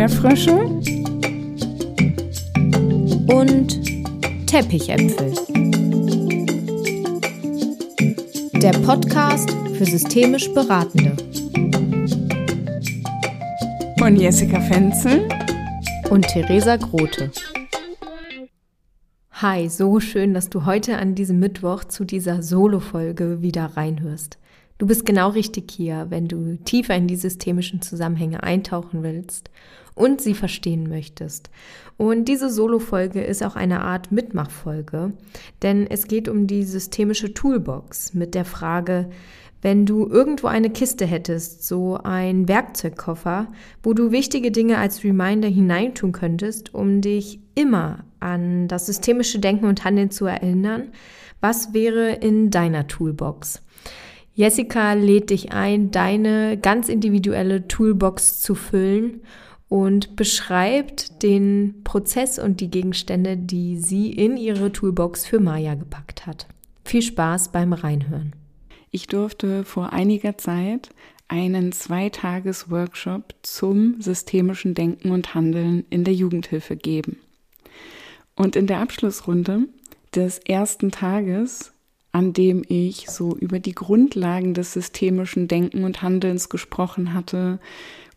Erdbeerfrösche und Teppichäpfel. Der Podcast für systemisch Beratende. Von Jessica Fenzel und Theresa Grote. Hi, so schön, dass du heute an diesem Mittwoch zu dieser Solo-Folge wieder reinhörst. Du bist genau richtig hier, wenn du tiefer in die systemischen Zusammenhänge eintauchen willst und sie verstehen möchtest. Und diese Solo-Folge ist auch eine Art Mitmachfolge, denn es geht um die systemische Toolbox mit der Frage, wenn du irgendwo eine Kiste hättest, so ein Werkzeugkoffer, wo du wichtige Dinge als Reminder hineintun könntest, um dich immer an das systemische Denken und Handeln zu erinnern, was wäre in deiner Toolbox? Jessica lädt dich ein, deine ganz individuelle Toolbox zu füllen und beschreibt den Prozess und die Gegenstände, die sie in ihre Toolbox für Maya gepackt hat. Viel Spaß beim Reinhören. Ich durfte vor einiger Zeit einen Zweitages-Workshop zum systemischen Denken und Handeln in der Jugendhilfe geben. Und in der Abschlussrunde des ersten Tages an dem ich so über die Grundlagen des systemischen Denken und Handelns gesprochen hatte,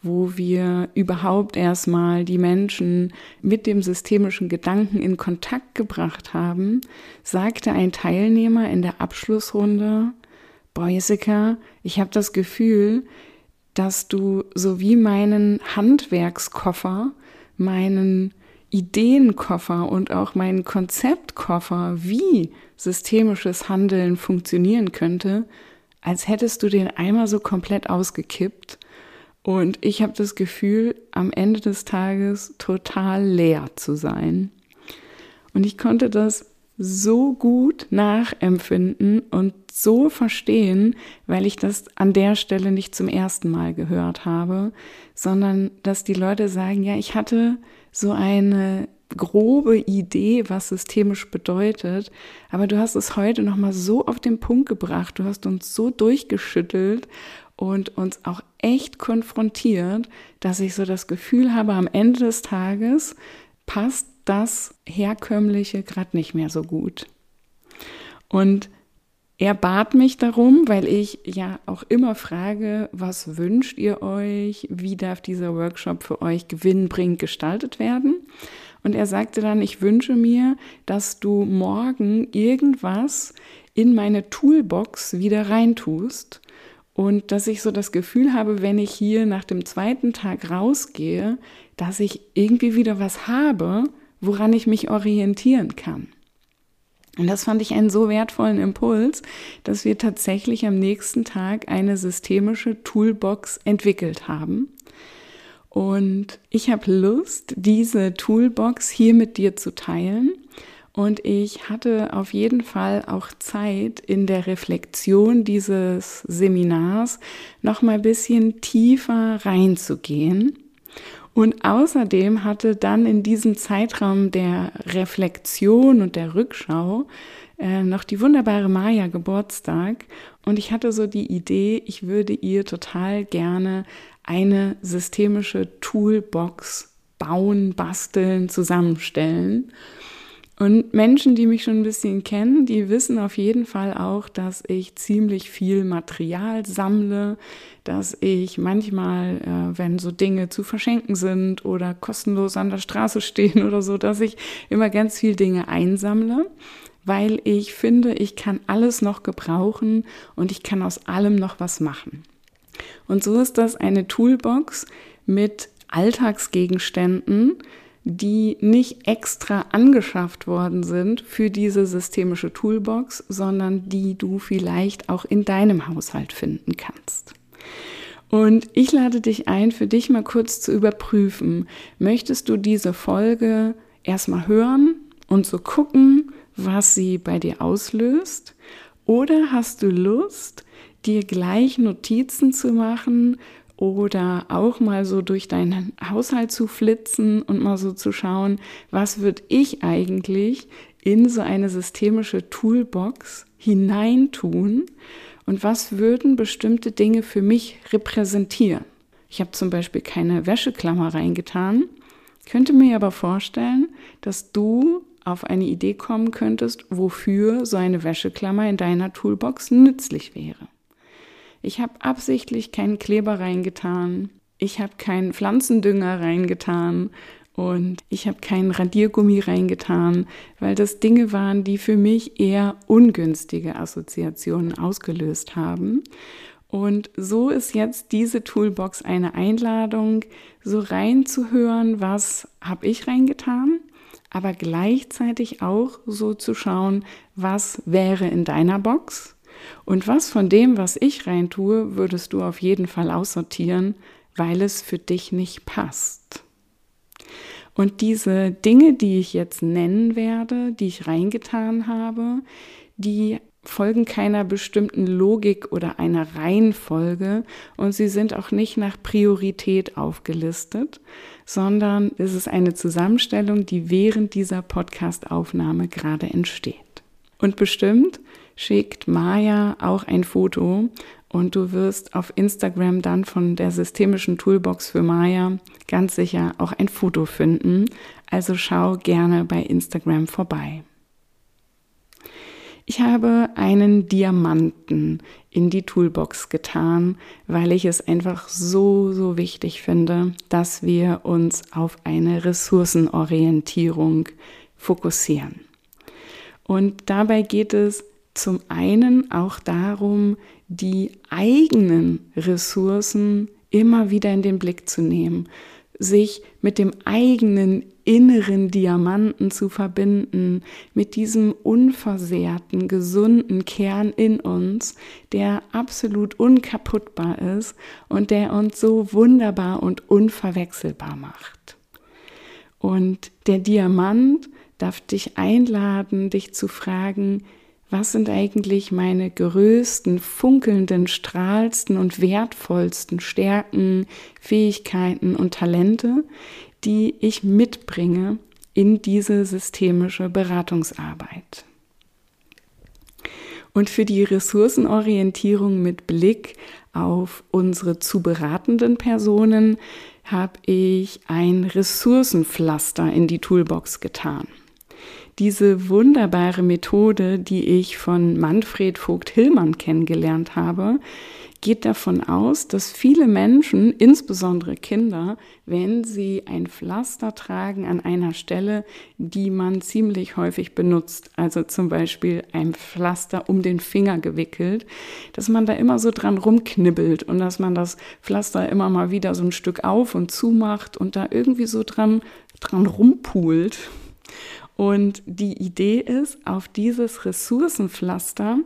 wo wir überhaupt erstmal die Menschen mit dem systemischen Gedanken in Kontakt gebracht haben, sagte ein Teilnehmer in der Abschlussrunde, Jessica, ich habe das Gefühl, dass du so wie meinen Handwerkskoffer, meinen Ideenkoffer und auch meinen Konzeptkoffer, wie systemisches Handeln funktionieren könnte, als hättest du den einmal so komplett ausgekippt. Und ich habe das Gefühl, am Ende des Tages total leer zu sein. Und ich konnte das so gut nachempfinden und so verstehen, weil ich das an der Stelle nicht zum ersten Mal gehört habe, sondern dass die Leute sagen, ja, ich hatte so eine grobe Idee, was systemisch bedeutet, aber du hast es heute noch mal so auf den Punkt gebracht, du hast uns so durchgeschüttelt und uns auch echt konfrontiert, dass ich so das Gefühl habe, am Ende des Tages passt das herkömmliche gerade nicht mehr so gut. Und er bat mich darum, weil ich ja auch immer frage, was wünscht ihr euch? Wie darf dieser Workshop für euch gewinnbringend gestaltet werden? Und er sagte dann, ich wünsche mir, dass du morgen irgendwas in meine Toolbox wieder reintust und dass ich so das Gefühl habe, wenn ich hier nach dem zweiten Tag rausgehe, dass ich irgendwie wieder was habe, woran ich mich orientieren kann. Und das fand ich einen so wertvollen Impuls, dass wir tatsächlich am nächsten Tag eine systemische Toolbox entwickelt haben. Und ich habe Lust, diese Toolbox hier mit dir zu teilen. Und ich hatte auf jeden Fall auch Zeit in der Reflexion dieses Seminars noch mal ein bisschen tiefer reinzugehen und außerdem hatte dann in diesem Zeitraum der Reflexion und der Rückschau äh, noch die wunderbare Maya Geburtstag. Und ich hatte so die Idee, ich würde ihr total gerne eine systemische Toolbox bauen, basteln, zusammenstellen. Und Menschen, die mich schon ein bisschen kennen, die wissen auf jeden Fall auch, dass ich ziemlich viel Material sammle, dass ich manchmal, äh, wenn so Dinge zu verschenken sind oder kostenlos an der Straße stehen oder so, dass ich immer ganz viel Dinge einsammle, weil ich finde, ich kann alles noch gebrauchen und ich kann aus allem noch was machen. Und so ist das eine Toolbox mit Alltagsgegenständen, die nicht extra angeschafft worden sind für diese systemische Toolbox, sondern die du vielleicht auch in deinem Haushalt finden kannst. Und ich lade dich ein, für dich mal kurz zu überprüfen, möchtest du diese Folge erstmal hören und so gucken, was sie bei dir auslöst? Oder hast du Lust, dir gleich Notizen zu machen oder auch mal so durch deinen Haushalt zu flitzen und mal so zu schauen, was würde ich eigentlich in so eine systemische Toolbox hineintun und was würden bestimmte Dinge für mich repräsentieren. Ich habe zum Beispiel keine Wäscheklammer reingetan, könnte mir aber vorstellen, dass du auf eine Idee kommen könntest, wofür so eine Wäscheklammer in deiner Toolbox nützlich wäre. Ich habe absichtlich keinen Kleber reingetan, ich habe keinen Pflanzendünger reingetan. Und ich habe keinen Radiergummi reingetan, weil das Dinge waren, die für mich eher ungünstige Assoziationen ausgelöst haben. Und so ist jetzt diese Toolbox eine Einladung, so reinzuhören, was habe ich reingetan, aber gleichzeitig auch so zu schauen, was wäre in deiner Box und was von dem, was ich reintue, würdest du auf jeden Fall aussortieren, weil es für dich nicht passt. Und diese Dinge, die ich jetzt nennen werde, die ich reingetan habe, die folgen keiner bestimmten Logik oder einer Reihenfolge und sie sind auch nicht nach Priorität aufgelistet, sondern es ist eine Zusammenstellung, die während dieser Podcast-Aufnahme gerade entsteht. Und bestimmt schickt Maya auch ein Foto und du wirst auf Instagram dann von der systemischen Toolbox für Maya ganz sicher auch ein Foto finden. Also schau gerne bei Instagram vorbei. Ich habe einen Diamanten in die Toolbox getan, weil ich es einfach so, so wichtig finde, dass wir uns auf eine Ressourcenorientierung fokussieren. Und dabei geht es zum einen auch darum, die eigenen Ressourcen immer wieder in den Blick zu nehmen, sich mit dem eigenen inneren Diamanten zu verbinden, mit diesem unversehrten, gesunden Kern in uns, der absolut unkaputtbar ist und der uns so wunderbar und unverwechselbar macht. Und der Diamant darf dich einladen, dich zu fragen, was sind eigentlich meine größten, funkelnden, strahlsten und wertvollsten Stärken, Fähigkeiten und Talente, die ich mitbringe in diese systemische Beratungsarbeit. Und für die Ressourcenorientierung mit Blick auf unsere zu beratenden Personen habe ich ein Ressourcenpflaster in die Toolbox getan diese wunderbare Methode, die ich von Manfred Vogt-Hillmann kennengelernt habe, geht davon aus, dass viele Menschen, insbesondere Kinder, wenn sie ein Pflaster tragen an einer Stelle, die man ziemlich häufig benutzt, also zum Beispiel ein Pflaster um den Finger gewickelt, dass man da immer so dran rumknibbelt und dass man das Pflaster immer mal wieder so ein Stück auf und zu macht und da irgendwie so dran, dran rumpult. Und die Idee ist, auf dieses Ressourcenpflaster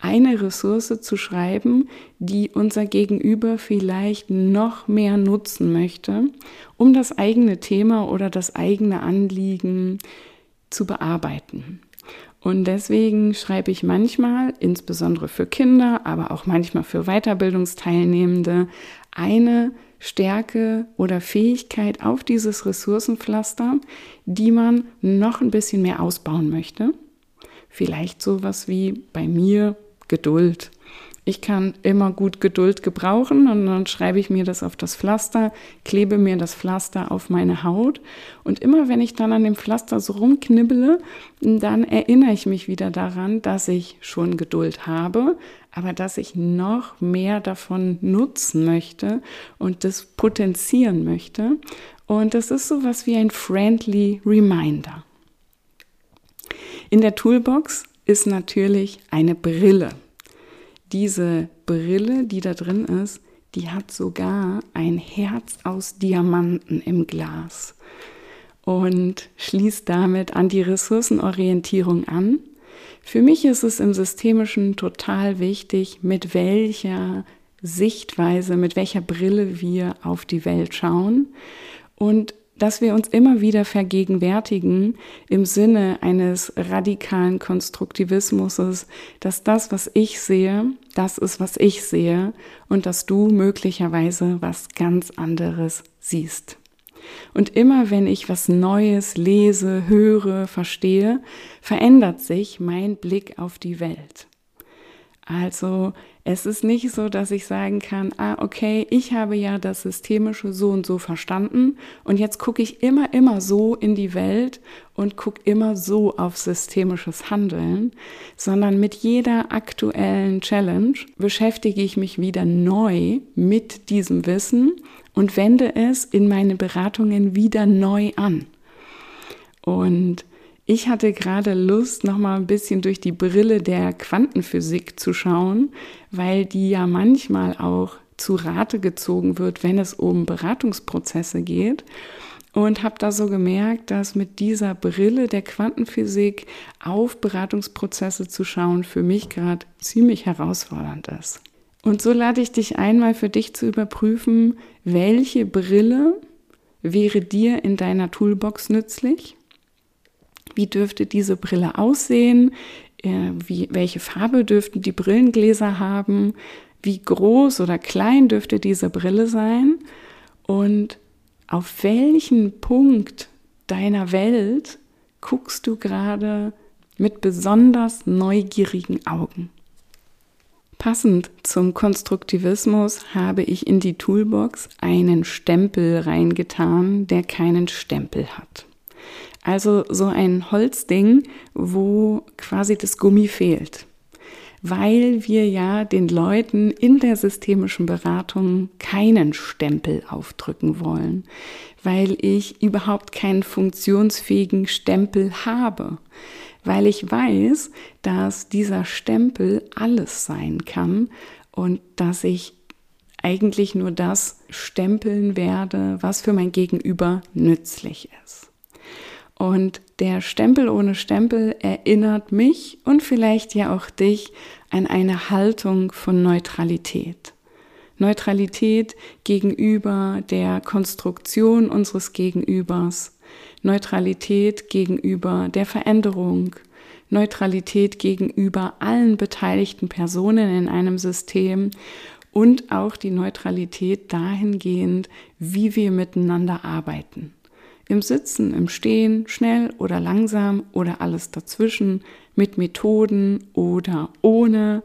eine Ressource zu schreiben, die unser Gegenüber vielleicht noch mehr nutzen möchte, um das eigene Thema oder das eigene Anliegen zu bearbeiten. Und deswegen schreibe ich manchmal, insbesondere für Kinder, aber auch manchmal für Weiterbildungsteilnehmende, eine Stärke oder Fähigkeit auf dieses Ressourcenpflaster, die man noch ein bisschen mehr ausbauen möchte. Vielleicht sowas wie bei mir Geduld. Ich kann immer gut Geduld gebrauchen und dann schreibe ich mir das auf das Pflaster, klebe mir das Pflaster auf meine Haut und immer wenn ich dann an dem Pflaster so rumknibbele, dann erinnere ich mich wieder daran, dass ich schon Geduld habe, aber dass ich noch mehr davon nutzen möchte und das potenzieren möchte. Und das ist so was wie ein friendly Reminder. In der Toolbox ist natürlich eine Brille diese Brille, die da drin ist, die hat sogar ein Herz aus Diamanten im Glas und schließt damit an die Ressourcenorientierung an. Für mich ist es im Systemischen total wichtig, mit welcher Sichtweise, mit welcher Brille wir auf die Welt schauen und dass wir uns immer wieder vergegenwärtigen im Sinne eines radikalen Konstruktivismus, dass das, was ich sehe, das ist, was ich sehe und dass du möglicherweise was ganz anderes siehst. Und immer wenn ich was Neues lese, höre, verstehe, verändert sich mein Blick auf die Welt. Also es ist nicht so, dass ich sagen kann, ah, okay, ich habe ja das Systemische so und so verstanden und jetzt gucke ich immer, immer so in die Welt und gucke immer so auf systemisches Handeln, sondern mit jeder aktuellen Challenge beschäftige ich mich wieder neu mit diesem Wissen und wende es in meine Beratungen wieder neu an. Und ich hatte gerade Lust, noch mal ein bisschen durch die Brille der Quantenphysik zu schauen, weil die ja manchmal auch zu Rate gezogen wird, wenn es um Beratungsprozesse geht. Und habe da so gemerkt, dass mit dieser Brille der Quantenphysik auf Beratungsprozesse zu schauen für mich gerade ziemlich herausfordernd ist. Und so lade ich dich einmal für dich zu überprüfen, welche Brille wäre dir in deiner Toolbox nützlich wie dürfte diese Brille aussehen? Äh, wie, welche Farbe dürften die Brillengläser haben? Wie groß oder klein dürfte diese Brille sein? Und auf welchen Punkt deiner Welt guckst du gerade mit besonders neugierigen Augen? Passend zum Konstruktivismus habe ich in die Toolbox einen Stempel reingetan, der keinen Stempel hat. Also so ein Holzding, wo quasi das Gummi fehlt. Weil wir ja den Leuten in der systemischen Beratung keinen Stempel aufdrücken wollen. Weil ich überhaupt keinen funktionsfähigen Stempel habe. Weil ich weiß, dass dieser Stempel alles sein kann und dass ich eigentlich nur das stempeln werde, was für mein Gegenüber nützlich ist. Und der Stempel ohne Stempel erinnert mich und vielleicht ja auch dich an eine Haltung von Neutralität. Neutralität gegenüber der Konstruktion unseres Gegenübers, Neutralität gegenüber der Veränderung, Neutralität gegenüber allen beteiligten Personen in einem System und auch die Neutralität dahingehend, wie wir miteinander arbeiten. Im Sitzen, im Stehen, schnell oder langsam oder alles dazwischen, mit Methoden oder ohne.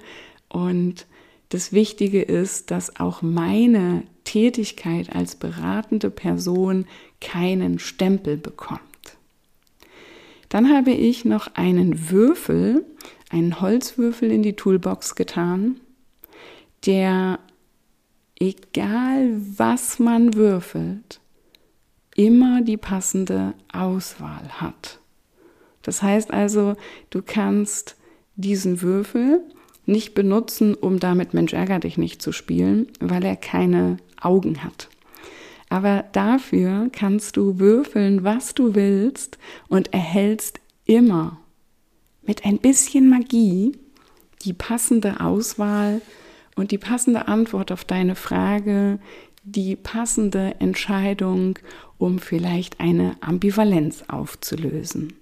Und das Wichtige ist, dass auch meine Tätigkeit als beratende Person keinen Stempel bekommt. Dann habe ich noch einen Würfel, einen Holzwürfel in die Toolbox getan, der, egal was man würfelt, immer die passende Auswahl hat. Das heißt also, du kannst diesen Würfel nicht benutzen, um damit Mensch ärger dich nicht zu spielen, weil er keine Augen hat. Aber dafür kannst du würfeln, was du willst und erhältst immer mit ein bisschen Magie die passende Auswahl und die passende Antwort auf deine Frage, die passende Entscheidung, um vielleicht eine Ambivalenz aufzulösen.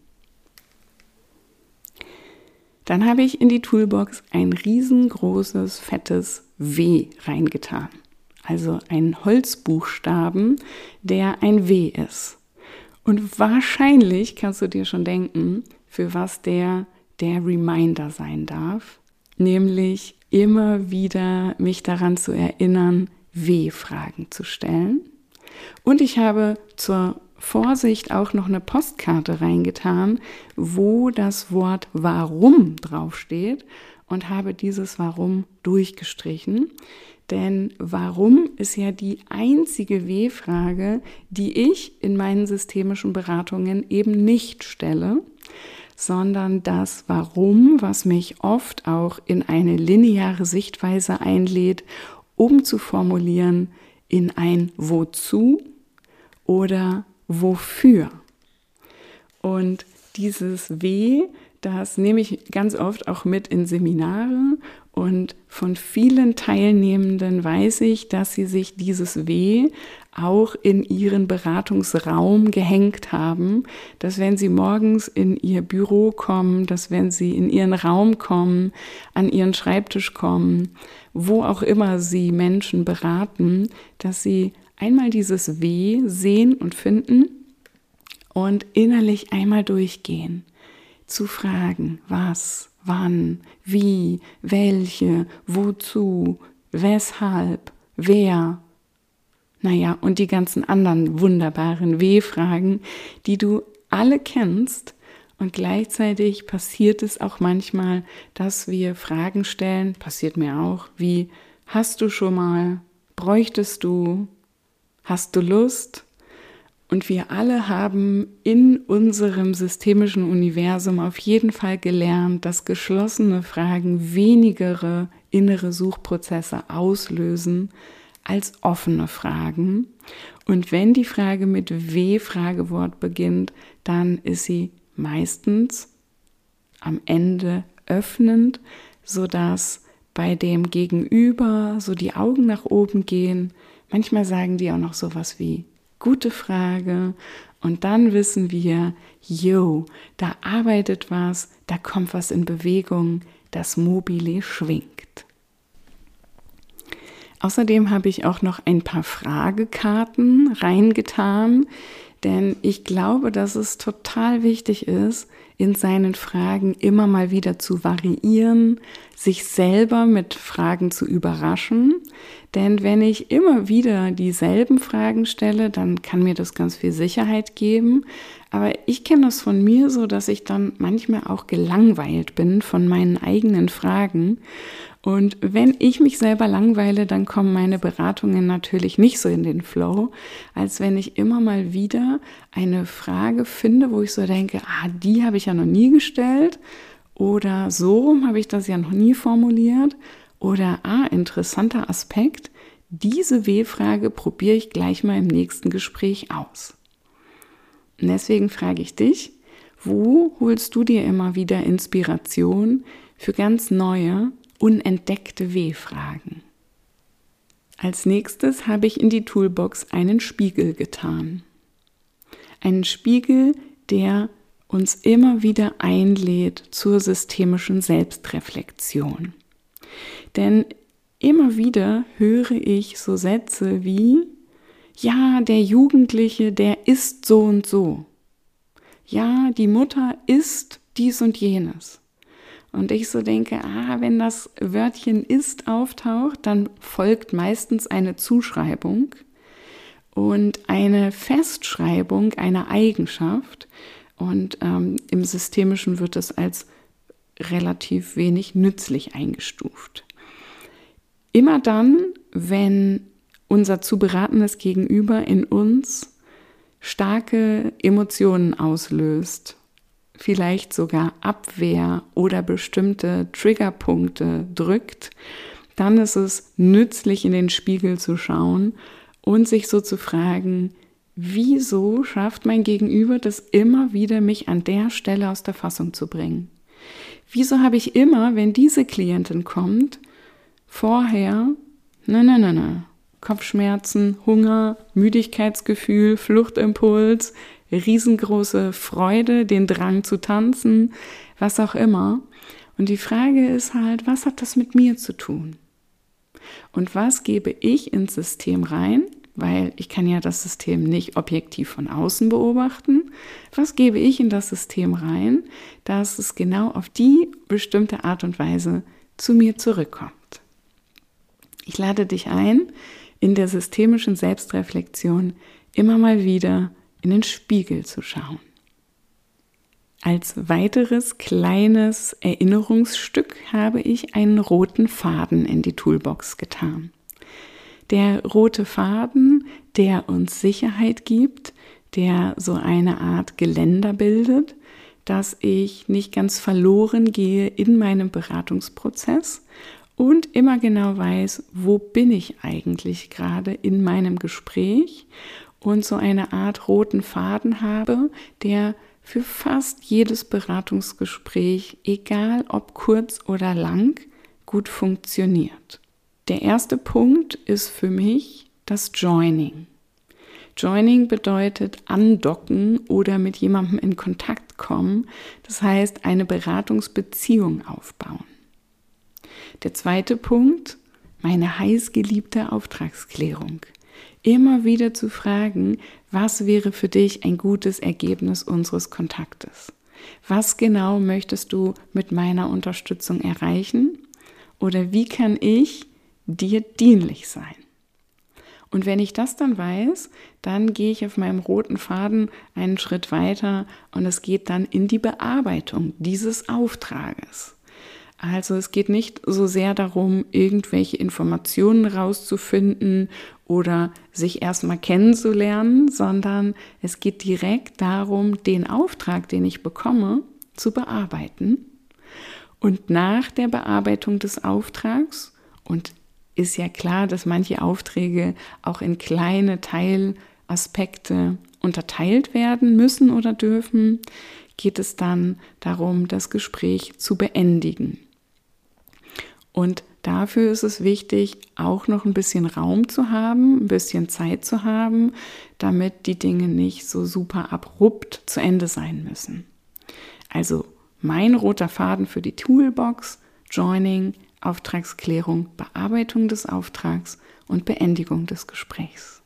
Dann habe ich in die Toolbox ein riesengroßes, fettes W reingetan. Also ein Holzbuchstaben, der ein W ist. Und wahrscheinlich kannst du dir schon denken, für was der der Reminder sein darf, nämlich immer wieder mich daran zu erinnern, W-Fragen zu stellen. Und ich habe zur Vorsicht auch noch eine Postkarte reingetan, wo das Wort warum draufsteht und habe dieses warum durchgestrichen. Denn warum ist ja die einzige W-Frage, die ich in meinen systemischen Beratungen eben nicht stelle, sondern das Warum, was mich oft auch in eine lineare Sichtweise einlädt umzuformulieren in ein Wozu oder Wofür. Und dieses W, das nehme ich ganz oft auch mit in Seminare und von vielen Teilnehmenden weiß ich, dass sie sich dieses W auch in ihren Beratungsraum gehängt haben, dass wenn sie morgens in ihr Büro kommen, dass wenn sie in ihren Raum kommen, an ihren Schreibtisch kommen, wo auch immer sie Menschen beraten, dass sie einmal dieses W sehen und finden und innerlich einmal durchgehen, zu fragen, was, wann, wie, welche, wozu, weshalb, wer. Naja, und die ganzen anderen wunderbaren W-Fragen, die du alle kennst. Und gleichzeitig passiert es auch manchmal, dass wir Fragen stellen, passiert mir auch, wie hast du schon mal, bräuchtest du, hast du Lust? Und wir alle haben in unserem systemischen Universum auf jeden Fall gelernt, dass geschlossene Fragen wenigere innere Suchprozesse auslösen als offene Fragen. Und wenn die Frage mit W-Fragewort beginnt, dann ist sie meistens am Ende öffnend, sodass bei dem Gegenüber so die Augen nach oben gehen. Manchmal sagen die auch noch sowas wie gute Frage. Und dann wissen wir, yo, da arbeitet was, da kommt was in Bewegung, das Mobile schwingt. Außerdem habe ich auch noch ein paar Fragekarten reingetan, denn ich glaube, dass es total wichtig ist, in seinen Fragen immer mal wieder zu variieren, sich selber mit Fragen zu überraschen. Denn wenn ich immer wieder dieselben Fragen stelle, dann kann mir das ganz viel Sicherheit geben. Aber ich kenne das von mir so, dass ich dann manchmal auch gelangweilt bin von meinen eigenen Fragen und wenn ich mich selber langweile, dann kommen meine Beratungen natürlich nicht so in den Flow, als wenn ich immer mal wieder eine Frage finde, wo ich so denke, ah, die habe ich ja noch nie gestellt oder so habe ich das ja noch nie formuliert oder ah, interessanter Aspekt. Diese W-Frage probiere ich gleich mal im nächsten Gespräch aus. Und deswegen frage ich dich, wo holst du dir immer wieder Inspiration für ganz neue unentdeckte W-Fragen. Als nächstes habe ich in die Toolbox einen Spiegel getan. Einen Spiegel, der uns immer wieder einlädt zur systemischen Selbstreflexion. Denn immer wieder höre ich so Sätze wie, ja, der Jugendliche, der ist so und so. Ja, die Mutter ist dies und jenes. Und ich so denke, ah, wenn das Wörtchen ist auftaucht, dann folgt meistens eine Zuschreibung und eine Festschreibung einer Eigenschaft. Und ähm, im Systemischen wird es als relativ wenig nützlich eingestuft. Immer dann, wenn unser zu beratendes Gegenüber in uns starke Emotionen auslöst vielleicht sogar Abwehr oder bestimmte Triggerpunkte drückt, dann ist es nützlich, in den Spiegel zu schauen und sich so zu fragen, wieso schafft mein Gegenüber das immer wieder, mich an der Stelle aus der Fassung zu bringen? Wieso habe ich immer, wenn diese Klientin kommt, vorher, ne, ne, ne, ne, Kopfschmerzen, Hunger, Müdigkeitsgefühl, Fluchtimpuls, riesengroße Freude, den Drang zu tanzen, was auch immer. Und die Frage ist halt, was hat das mit mir zu tun? Und was gebe ich ins System rein? Weil ich kann ja das System nicht objektiv von außen beobachten. Was gebe ich in das System rein, dass es genau auf die bestimmte Art und Weise zu mir zurückkommt? Ich lade dich ein, in der systemischen Selbstreflexion immer mal wieder in den Spiegel zu schauen. Als weiteres kleines Erinnerungsstück habe ich einen roten Faden in die Toolbox getan. Der rote Faden, der uns Sicherheit gibt, der so eine Art Geländer bildet, dass ich nicht ganz verloren gehe in meinem Beratungsprozess und immer genau weiß, wo bin ich eigentlich gerade in meinem Gespräch und so eine Art roten Faden habe, der für fast jedes Beratungsgespräch, egal ob kurz oder lang, gut funktioniert. Der erste Punkt ist für mich das Joining. Joining bedeutet andocken oder mit jemandem in Kontakt kommen, das heißt eine Beratungsbeziehung aufbauen. Der zweite Punkt, meine heißgeliebte Auftragsklärung immer wieder zu fragen, was wäre für dich ein gutes Ergebnis unseres Kontaktes? Was genau möchtest du mit meiner Unterstützung erreichen? Oder wie kann ich dir dienlich sein? Und wenn ich das dann weiß, dann gehe ich auf meinem roten Faden einen Schritt weiter und es geht dann in die Bearbeitung dieses Auftrages. Also es geht nicht so sehr darum, irgendwelche Informationen rauszufinden oder sich erstmal kennenzulernen, sondern es geht direkt darum, den Auftrag, den ich bekomme, zu bearbeiten. Und nach der Bearbeitung des Auftrags, und ist ja klar, dass manche Aufträge auch in kleine Teilaspekte unterteilt werden müssen oder dürfen, geht es dann darum, das Gespräch zu beendigen. Und dafür ist es wichtig, auch noch ein bisschen Raum zu haben, ein bisschen Zeit zu haben, damit die Dinge nicht so super abrupt zu Ende sein müssen. Also mein roter Faden für die Toolbox, Joining, Auftragsklärung, Bearbeitung des Auftrags und Beendigung des Gesprächs.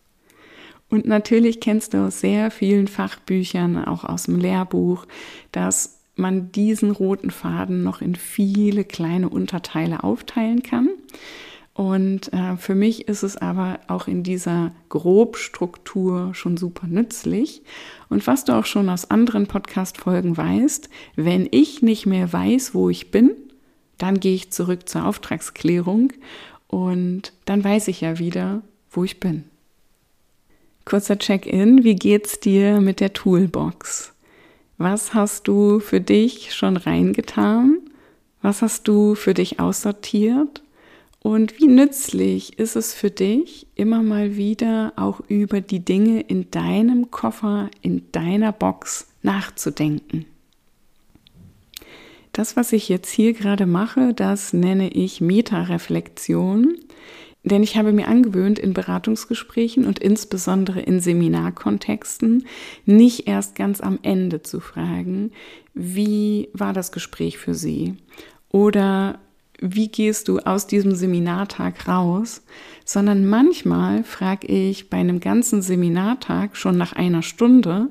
Und natürlich kennst du aus sehr vielen Fachbüchern, auch aus dem Lehrbuch, dass man diesen roten Faden noch in viele kleine Unterteile aufteilen kann. Und äh, für mich ist es aber auch in dieser Grobstruktur schon super nützlich. Und was du auch schon aus anderen Podcast-Folgen weißt, wenn ich nicht mehr weiß, wo ich bin, dann gehe ich zurück zur Auftragsklärung und dann weiß ich ja wieder, wo ich bin. Kurzer Check-in, wie geht's dir mit der Toolbox? Was hast du für dich schon reingetan? Was hast du für dich aussortiert? Und wie nützlich ist es für dich, immer mal wieder auch über die Dinge in deinem Koffer, in deiner Box nachzudenken? Das, was ich jetzt hier gerade mache, das nenne ich Metareflexion. Denn ich habe mir angewöhnt, in Beratungsgesprächen und insbesondere in Seminarkontexten nicht erst ganz am Ende zu fragen, wie war das Gespräch für Sie? Oder wie gehst du aus diesem Seminartag raus? Sondern manchmal frage ich bei einem ganzen Seminartag schon nach einer Stunde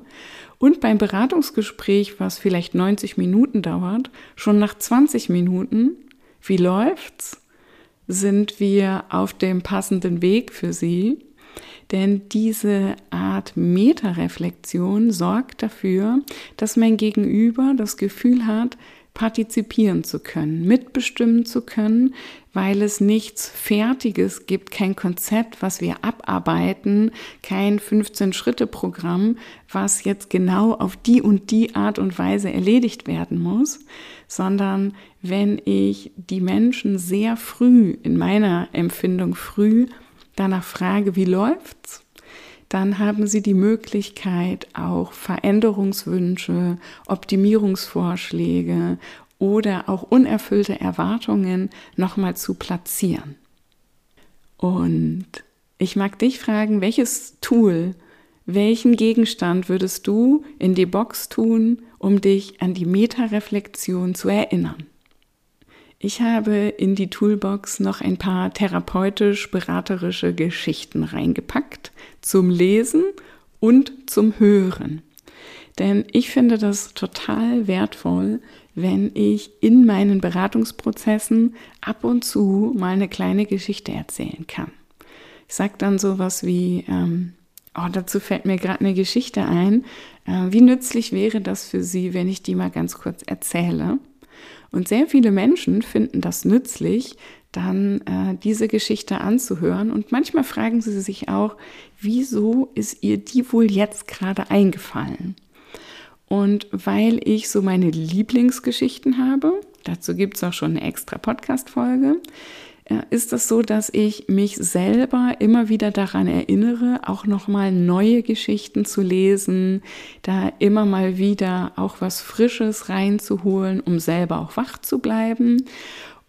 und beim Beratungsgespräch, was vielleicht 90 Minuten dauert, schon nach 20 Minuten, wie läuft's? Sind wir auf dem passenden Weg für sie. Denn diese Art Metareflexion sorgt dafür, dass mein Gegenüber das Gefühl hat, partizipieren zu können, mitbestimmen zu können, weil es nichts Fertiges gibt, kein Konzept, was wir abarbeiten, kein 15-Schritte-Programm, was jetzt genau auf die und die Art und Weise erledigt werden muss, sondern wenn ich die Menschen sehr früh, in meiner Empfindung früh, danach frage, wie läuft's? Dann haben Sie die Möglichkeit, auch Veränderungswünsche, Optimierungsvorschläge oder auch unerfüllte Erwartungen nochmal zu platzieren. Und ich mag dich fragen, welches Tool, welchen Gegenstand würdest du in die Box tun, um dich an die Metareflexion zu erinnern? Ich habe in die Toolbox noch ein paar therapeutisch-beraterische Geschichten reingepackt zum Lesen und zum Hören. Denn ich finde das total wertvoll, wenn ich in meinen Beratungsprozessen ab und zu mal eine kleine Geschichte erzählen kann. Ich sage dann sowas wie, ähm, oh, dazu fällt mir gerade eine Geschichte ein. Äh, wie nützlich wäre das für Sie, wenn ich die mal ganz kurz erzähle? Und sehr viele Menschen finden das nützlich, dann äh, diese Geschichte anzuhören. Und manchmal fragen sie sich auch, wieso ist ihr die wohl jetzt gerade eingefallen? Und weil ich so meine Lieblingsgeschichten habe, dazu gibt es auch schon eine extra Podcast-Folge, ist es so, dass ich mich selber immer wieder daran erinnere, auch nochmal neue Geschichten zu lesen, da immer mal wieder auch was Frisches reinzuholen, um selber auch wach zu bleiben.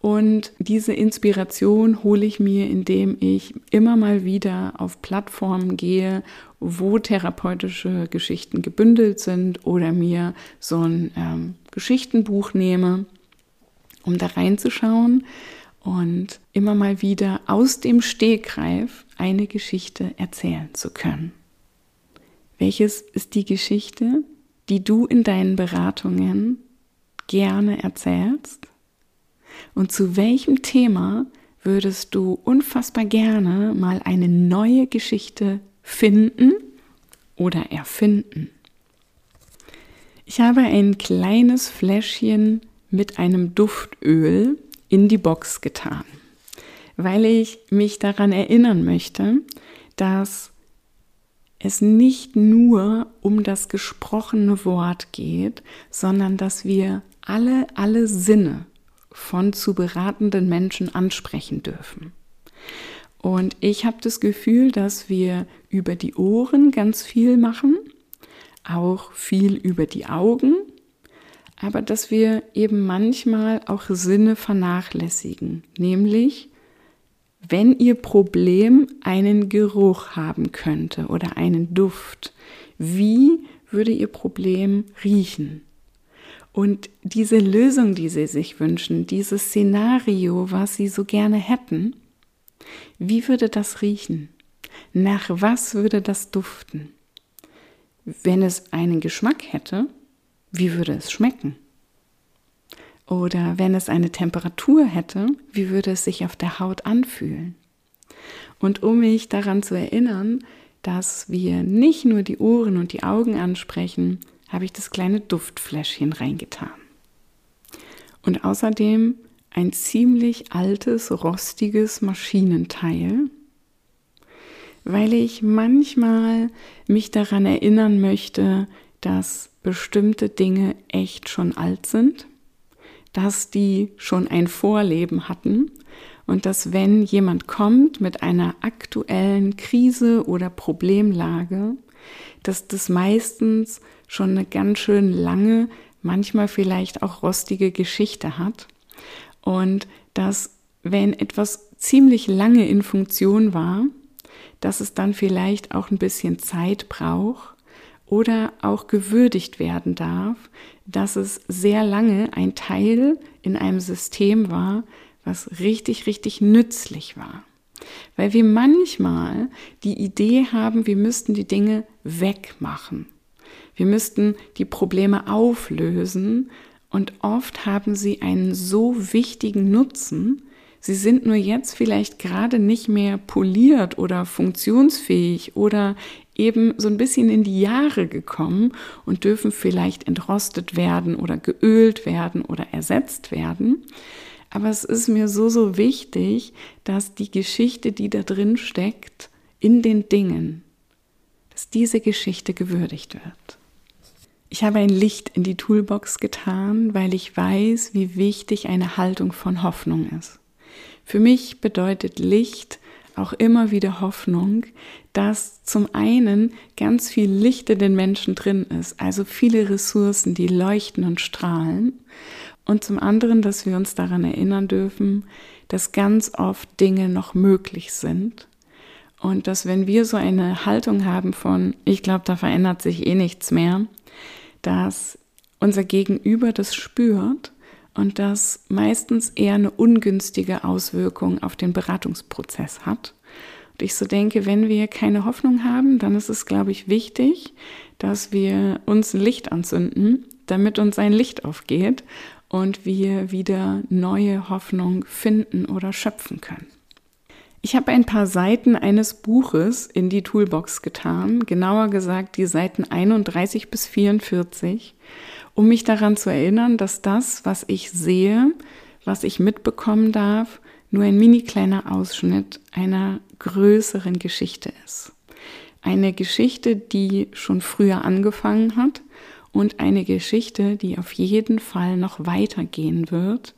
Und diese Inspiration hole ich mir, indem ich immer mal wieder auf Plattformen gehe, wo therapeutische Geschichten gebündelt sind oder mir so ein ähm, Geschichtenbuch nehme, um da reinzuschauen und immer mal wieder aus dem Stegreif eine Geschichte erzählen zu können. Welches ist die Geschichte? die du in deinen Beratungen gerne erzählst? Und zu welchem Thema würdest du unfassbar gerne mal eine neue Geschichte finden oder erfinden? Ich habe ein kleines Fläschchen mit einem Duftöl in die Box getan, weil ich mich daran erinnern möchte, dass es nicht nur um das gesprochene Wort geht, sondern dass wir alle, alle Sinne von zu beratenden Menschen ansprechen dürfen. Und ich habe das Gefühl, dass wir über die Ohren ganz viel machen, auch viel über die Augen, aber dass wir eben manchmal auch Sinne vernachlässigen, nämlich wenn Ihr Problem einen Geruch haben könnte oder einen Duft, wie würde Ihr Problem riechen? Und diese Lösung, die Sie sich wünschen, dieses Szenario, was Sie so gerne hätten, wie würde das riechen? Nach was würde das duften? Wenn es einen Geschmack hätte, wie würde es schmecken? Oder wenn es eine Temperatur hätte, wie würde es sich auf der Haut anfühlen? Und um mich daran zu erinnern, dass wir nicht nur die Ohren und die Augen ansprechen, habe ich das kleine Duftfläschchen reingetan. Und außerdem ein ziemlich altes, rostiges Maschinenteil, weil ich manchmal mich daran erinnern möchte, dass bestimmte Dinge echt schon alt sind dass die schon ein Vorleben hatten und dass wenn jemand kommt mit einer aktuellen Krise oder Problemlage, dass das meistens schon eine ganz schön lange, manchmal vielleicht auch rostige Geschichte hat und dass wenn etwas ziemlich lange in Funktion war, dass es dann vielleicht auch ein bisschen Zeit braucht, oder auch gewürdigt werden darf, dass es sehr lange ein Teil in einem System war, was richtig, richtig nützlich war. Weil wir manchmal die Idee haben, wir müssten die Dinge wegmachen. Wir müssten die Probleme auflösen und oft haben sie einen so wichtigen Nutzen, Sie sind nur jetzt vielleicht gerade nicht mehr poliert oder funktionsfähig oder eben so ein bisschen in die Jahre gekommen und dürfen vielleicht entrostet werden oder geölt werden oder ersetzt werden. Aber es ist mir so, so wichtig, dass die Geschichte, die da drin steckt, in den Dingen, dass diese Geschichte gewürdigt wird. Ich habe ein Licht in die Toolbox getan, weil ich weiß, wie wichtig eine Haltung von Hoffnung ist. Für mich bedeutet Licht auch immer wieder Hoffnung, dass zum einen ganz viel Licht in den Menschen drin ist, also viele Ressourcen, die leuchten und strahlen. Und zum anderen, dass wir uns daran erinnern dürfen, dass ganz oft Dinge noch möglich sind. Und dass wenn wir so eine Haltung haben von, ich glaube, da verändert sich eh nichts mehr, dass unser Gegenüber das spürt und das meistens eher eine ungünstige Auswirkung auf den Beratungsprozess hat. Und ich so denke, wenn wir keine Hoffnung haben, dann ist es, glaube ich, wichtig, dass wir uns ein Licht anzünden, damit uns ein Licht aufgeht und wir wieder neue Hoffnung finden oder schöpfen können. Ich habe ein paar Seiten eines Buches in die Toolbox getan, genauer gesagt die Seiten 31 bis 44 um mich daran zu erinnern, dass das, was ich sehe, was ich mitbekommen darf, nur ein mini kleiner Ausschnitt einer größeren Geschichte ist. Eine Geschichte, die schon früher angefangen hat und eine Geschichte, die auf jeden Fall noch weitergehen wird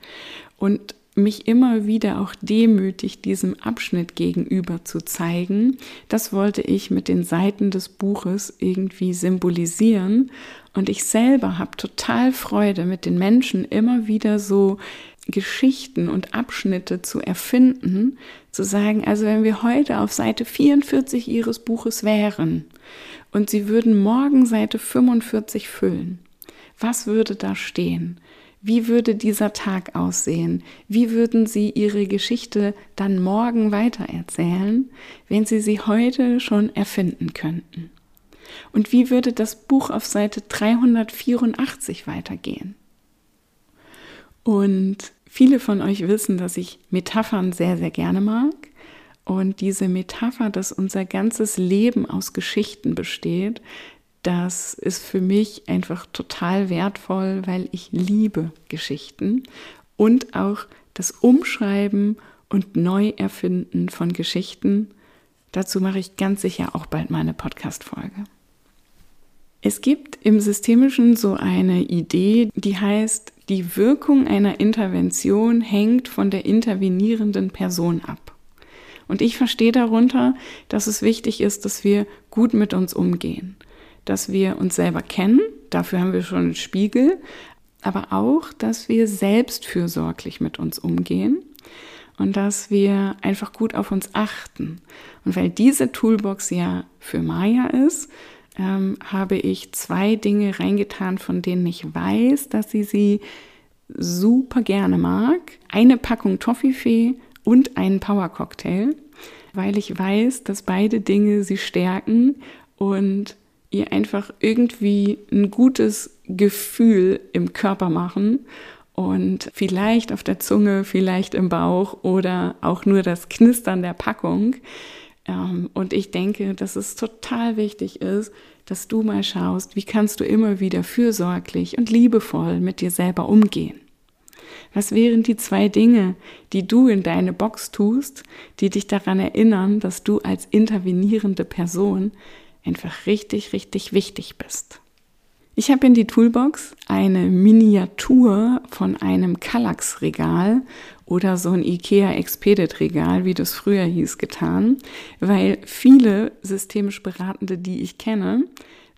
und mich immer wieder auch demütig diesem Abschnitt gegenüber zu zeigen. Das wollte ich mit den Seiten des Buches irgendwie symbolisieren. Und ich selber habe total Freude, mit den Menschen immer wieder so Geschichten und Abschnitte zu erfinden, zu sagen, also wenn wir heute auf Seite 44 Ihres Buches wären und Sie würden morgen Seite 45 füllen, was würde da stehen? Wie würde dieser Tag aussehen? Wie würden Sie Ihre Geschichte dann morgen weitererzählen, wenn Sie sie heute schon erfinden könnten? Und wie würde das Buch auf Seite 384 weitergehen? Und viele von euch wissen, dass ich Metaphern sehr, sehr gerne mag. Und diese Metapher, dass unser ganzes Leben aus Geschichten besteht, das ist für mich einfach total wertvoll, weil ich liebe Geschichten und auch das Umschreiben und Neuerfinden von Geschichten. Dazu mache ich ganz sicher auch bald mal eine Podcast-Folge. Es gibt im Systemischen so eine Idee, die heißt, die Wirkung einer Intervention hängt von der intervenierenden Person ab. Und ich verstehe darunter, dass es wichtig ist, dass wir gut mit uns umgehen, dass wir uns selber kennen, dafür haben wir schon einen Spiegel, aber auch, dass wir selbstfürsorglich mit uns umgehen und dass wir einfach gut auf uns achten. Und weil diese Toolbox ja für Maya ist, ähm, habe ich zwei Dinge reingetan, von denen ich weiß, dass sie sie super gerne mag. Eine Packung Toffifee und einen Power Cocktail, weil ich weiß, dass beide Dinge sie stärken und ihr einfach irgendwie ein gutes Gefühl im Körper machen und vielleicht auf der Zunge, vielleicht im Bauch oder auch nur das Knistern der Packung. Ähm, und ich denke, dass es total wichtig ist, dass du mal schaust, wie kannst du immer wieder fürsorglich und liebevoll mit dir selber umgehen. Was wären die zwei Dinge, die du in deine Box tust, die dich daran erinnern, dass du als intervenierende Person einfach richtig, richtig wichtig bist? Ich habe in die Toolbox eine Miniatur von einem Kallax-Regal oder so ein IKEA Expedit-Regal, wie das früher hieß, getan, weil viele systemisch Beratende, die ich kenne,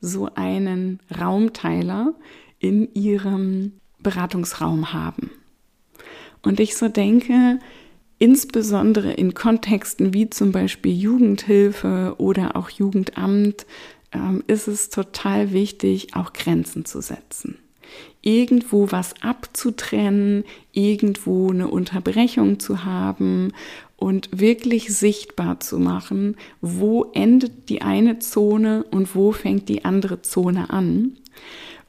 so einen Raumteiler in ihrem Beratungsraum haben. Und ich so denke, insbesondere in Kontexten wie zum Beispiel Jugendhilfe oder auch Jugendamt, ähm, ist es total wichtig, auch Grenzen zu setzen. Irgendwo was abzutrennen, irgendwo eine Unterbrechung zu haben und wirklich sichtbar zu machen, wo endet die eine Zone und wo fängt die andere Zone an.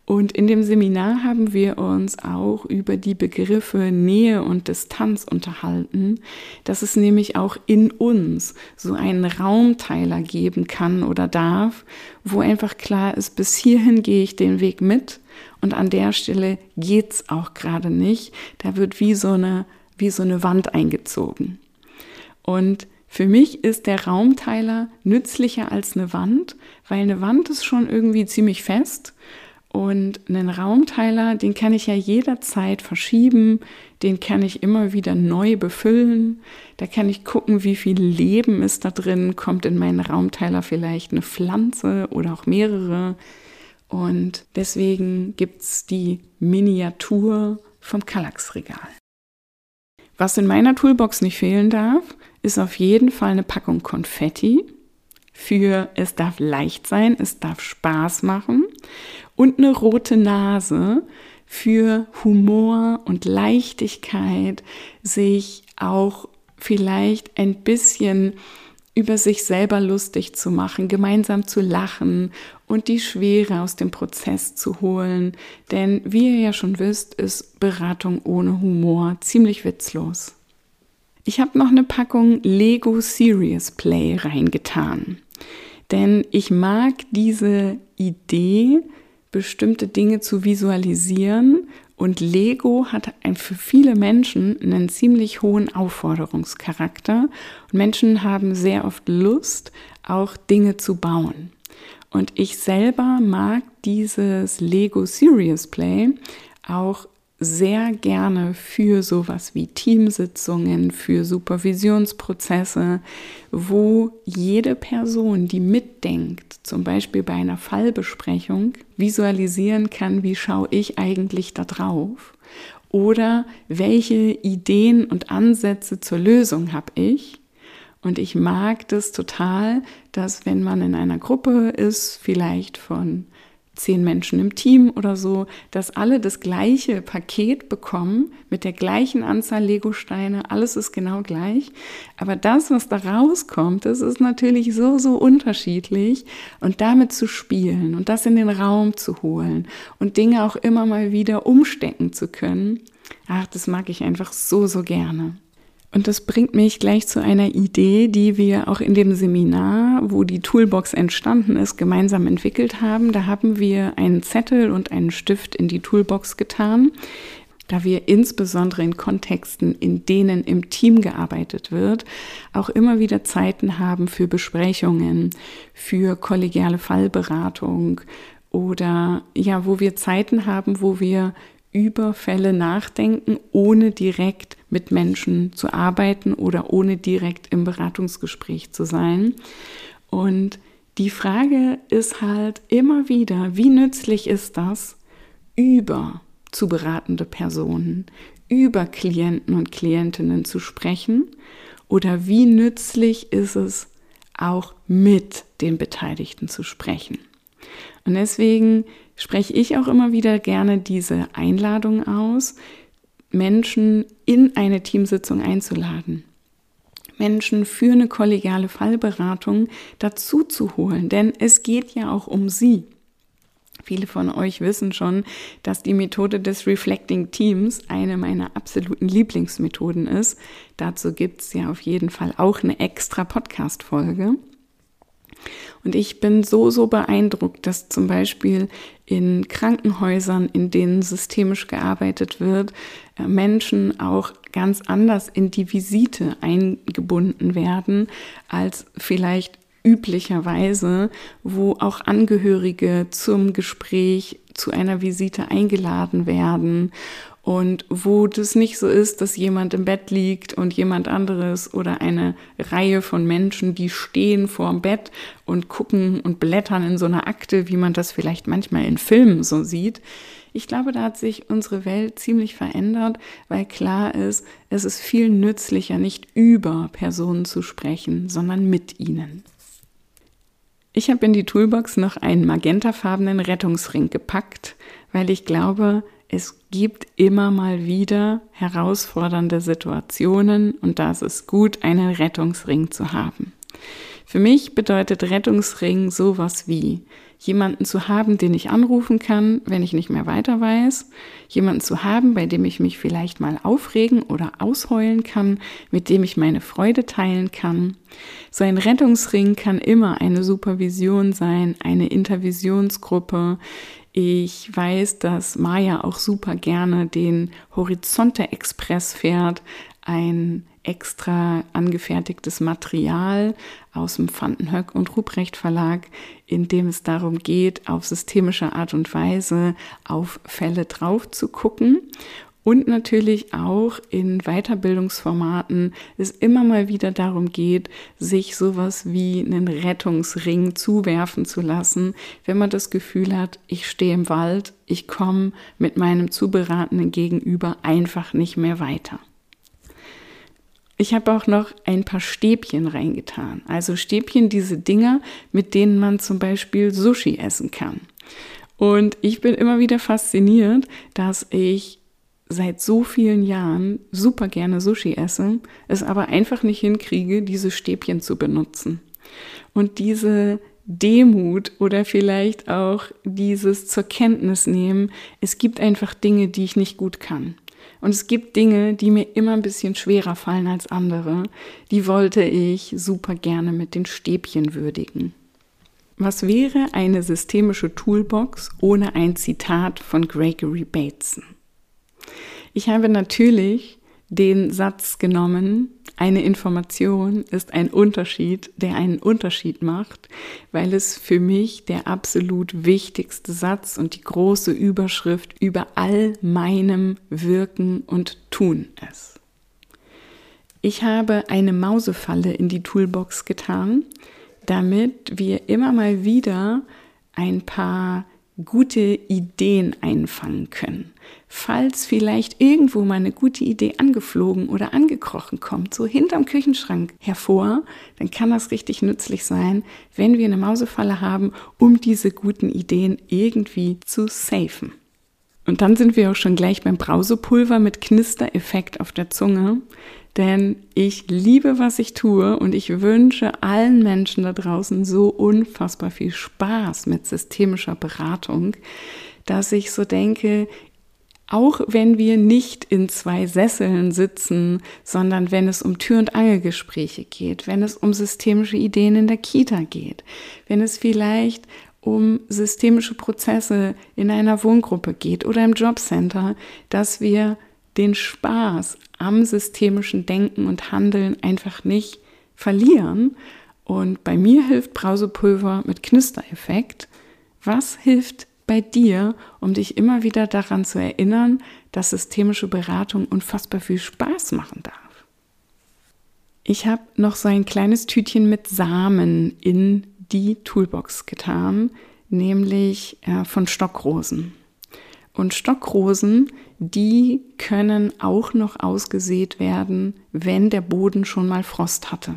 Und in dem Seminar haben wir uns auch über die Begriffe Nähe und Distanz unterhalten, dass es nämlich auch in uns so einen Raumteiler geben kann oder darf, wo einfach klar ist, bis hierhin gehe ich den Weg mit und an der Stelle geht's auch gerade nicht. Da wird wie so eine, wie so eine Wand eingezogen. Und für mich ist der Raumteiler nützlicher als eine Wand, weil eine Wand ist schon irgendwie ziemlich fest und einen Raumteiler, den kann ich ja jederzeit verschieben, den kann ich immer wieder neu befüllen. Da kann ich gucken, wie viel Leben ist da drin, kommt in meinen Raumteiler vielleicht eine Pflanze oder auch mehrere. Und deswegen gibt es die Miniatur vom Kallax-Regal. Was in meiner Toolbox nicht fehlen darf, ist auf jeden Fall eine Packung Konfetti für es darf leicht sein, es darf Spaß machen und eine rote Nase für Humor und Leichtigkeit, sich auch vielleicht ein bisschen über sich selber lustig zu machen, gemeinsam zu lachen und die Schwere aus dem Prozess zu holen. Denn wie ihr ja schon wisst, ist Beratung ohne Humor ziemlich witzlos. Ich habe noch eine Packung Lego Serious Play reingetan. Denn ich mag diese Idee, bestimmte Dinge zu visualisieren. Und Lego hat ein, für viele Menschen einen ziemlich hohen Aufforderungscharakter. Und Menschen haben sehr oft Lust, auch Dinge zu bauen. Und ich selber mag dieses Lego Serious Play auch sehr gerne für sowas wie Teamsitzungen, für Supervisionsprozesse, wo jede Person, die mitdenkt, zum Beispiel bei einer Fallbesprechung, visualisieren kann, wie schaue ich eigentlich da drauf oder welche Ideen und Ansätze zur Lösung habe ich. Und ich mag das total, dass wenn man in einer Gruppe ist, vielleicht von zehn Menschen im Team oder so, dass alle das gleiche Paket bekommen mit der gleichen Anzahl Legosteine. Alles ist genau gleich. Aber das, was da rauskommt, das ist natürlich so, so unterschiedlich. Und damit zu spielen und das in den Raum zu holen und Dinge auch immer mal wieder umstecken zu können, ach, das mag ich einfach so, so gerne. Und das bringt mich gleich zu einer Idee, die wir auch in dem Seminar, wo die Toolbox entstanden ist, gemeinsam entwickelt haben. Da haben wir einen Zettel und einen Stift in die Toolbox getan, da wir insbesondere in Kontexten, in denen im Team gearbeitet wird, auch immer wieder Zeiten haben für Besprechungen, für kollegiale Fallberatung oder ja, wo wir Zeiten haben, wo wir über Fälle nachdenken, ohne direkt mit Menschen zu arbeiten oder ohne direkt im Beratungsgespräch zu sein. Und die Frage ist halt immer wieder, wie nützlich ist das über zu beratende Personen, über Klienten und Klientinnen zu sprechen oder wie nützlich ist es auch mit den Beteiligten zu sprechen. Und deswegen spreche ich auch immer wieder gerne diese Einladung aus, Menschen in eine Teamsitzung einzuladen. Menschen für eine kollegiale Fallberatung dazu zu holen, denn es geht ja auch um sie. Viele von euch wissen schon, dass die Methode des Reflecting Teams eine meiner absoluten Lieblingsmethoden ist. Dazu gibt es ja auf jeden Fall auch eine extra Podcast-Folge. Und ich bin so, so beeindruckt, dass zum Beispiel in Krankenhäusern, in denen systemisch gearbeitet wird, äh, Menschen auch ganz anders in die Visite eingebunden werden als vielleicht üblicherweise, wo auch Angehörige zum Gespräch, zu einer Visite eingeladen werden und wo das nicht so ist, dass jemand im Bett liegt und jemand anderes oder eine Reihe von Menschen, die stehen vorm Bett und gucken und blättern in so einer Akte, wie man das vielleicht manchmal in Filmen so sieht. Ich glaube, da hat sich unsere Welt ziemlich verändert, weil klar ist, es ist viel nützlicher, nicht über Personen zu sprechen, sondern mit ihnen. Ich habe in die Toolbox noch einen magentafarbenen Rettungsring gepackt, weil ich glaube, es gibt immer mal wieder herausfordernde Situationen und da ist es gut, einen Rettungsring zu haben. Für mich bedeutet Rettungsring sowas wie jemanden zu haben, den ich anrufen kann, wenn ich nicht mehr weiter weiß, jemanden zu haben, bei dem ich mich vielleicht mal aufregen oder ausheulen kann, mit dem ich meine Freude teilen kann. So ein Rettungsring kann immer eine Supervision sein, eine Intervisionsgruppe, ich weiß, dass Maya auch super gerne den Horizonte Express fährt, ein extra angefertigtes Material aus dem Vandenhoek und Ruprecht Verlag, in dem es darum geht, auf systemische Art und Weise auf Fälle drauf zu gucken und natürlich auch in Weiterbildungsformaten es immer mal wieder darum geht, sich sowas wie einen Rettungsring zuwerfen zu lassen, wenn man das Gefühl hat, ich stehe im Wald, ich komme mit meinem zuberatenden Gegenüber einfach nicht mehr weiter. Ich habe auch noch ein paar Stäbchen reingetan. Also Stäbchen, diese Dinger, mit denen man zum Beispiel Sushi essen kann. Und ich bin immer wieder fasziniert, dass ich seit so vielen Jahren super gerne Sushi esse, es aber einfach nicht hinkriege, diese Stäbchen zu benutzen. Und diese Demut oder vielleicht auch dieses zur Kenntnis nehmen, es gibt einfach Dinge, die ich nicht gut kann. Und es gibt Dinge, die mir immer ein bisschen schwerer fallen als andere. Die wollte ich super gerne mit den Stäbchen würdigen. Was wäre eine systemische Toolbox ohne ein Zitat von Gregory Bateson? Ich habe natürlich den Satz genommen, eine Information ist ein Unterschied, der einen Unterschied macht, weil es für mich der absolut wichtigste Satz und die große Überschrift über all meinem Wirken und Tun ist. Ich habe eine Mausefalle in die Toolbox getan, damit wir immer mal wieder ein paar gute Ideen einfangen können. Falls vielleicht irgendwo mal eine gute Idee angeflogen oder angekrochen kommt, so hinterm Küchenschrank hervor, dann kann das richtig nützlich sein, wenn wir eine Mausefalle haben, um diese guten Ideen irgendwie zu safen. Und dann sind wir auch schon gleich beim Brausepulver mit Knistereffekt auf der Zunge. Denn ich liebe, was ich tue und ich wünsche allen Menschen da draußen so unfassbar viel Spaß mit systemischer Beratung, dass ich so denke, auch wenn wir nicht in zwei Sesseln sitzen, sondern wenn es um Tür- und Angelgespräche geht, wenn es um systemische Ideen in der Kita geht, wenn es vielleicht um systemische Prozesse in einer Wohngruppe geht oder im Jobcenter, dass wir den Spaß am systemischen Denken und Handeln einfach nicht verlieren. Und bei mir hilft Brausepulver mit Knistereffekt. Was hilft bei dir, um dich immer wieder daran zu erinnern, dass systemische Beratung unfassbar viel Spaß machen darf? Ich habe noch so ein kleines Tütchen mit Samen in die Toolbox getan, nämlich äh, von Stockrosen. Und Stockrosen, die können auch noch ausgesät werden, wenn der Boden schon mal Frost hatte.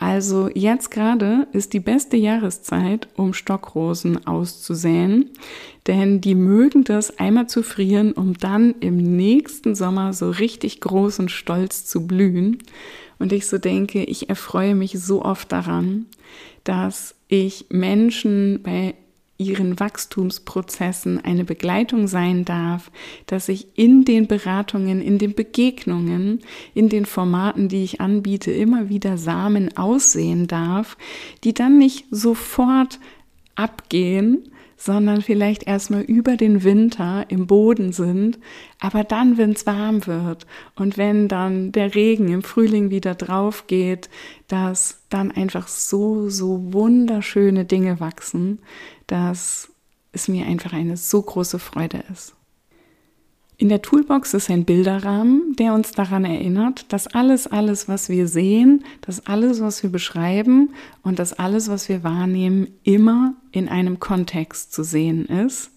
Also jetzt gerade ist die beste Jahreszeit, um Stockrosen auszusäen, denn die mögen das einmal zu frieren, um dann im nächsten Sommer so richtig groß und stolz zu blühen. Und ich so denke, ich erfreue mich so oft daran, dass ich Menschen bei ihren Wachstumsprozessen eine Begleitung sein darf, dass ich in den Beratungen, in den Begegnungen, in den Formaten, die ich anbiete, immer wieder Samen aussehen darf, die dann nicht sofort abgehen, sondern vielleicht erstmal über den Winter im Boden sind, aber dann, wenn es warm wird und wenn dann der Regen im Frühling wieder drauf geht, dass dann einfach so, so wunderschöne Dinge wachsen, dass es mir einfach eine so große Freude ist. In der Toolbox ist ein Bilderrahmen, der uns daran erinnert, dass alles, alles, was wir sehen, dass alles, was wir beschreiben und dass alles, was wir wahrnehmen, immer in einem Kontext zu sehen ist.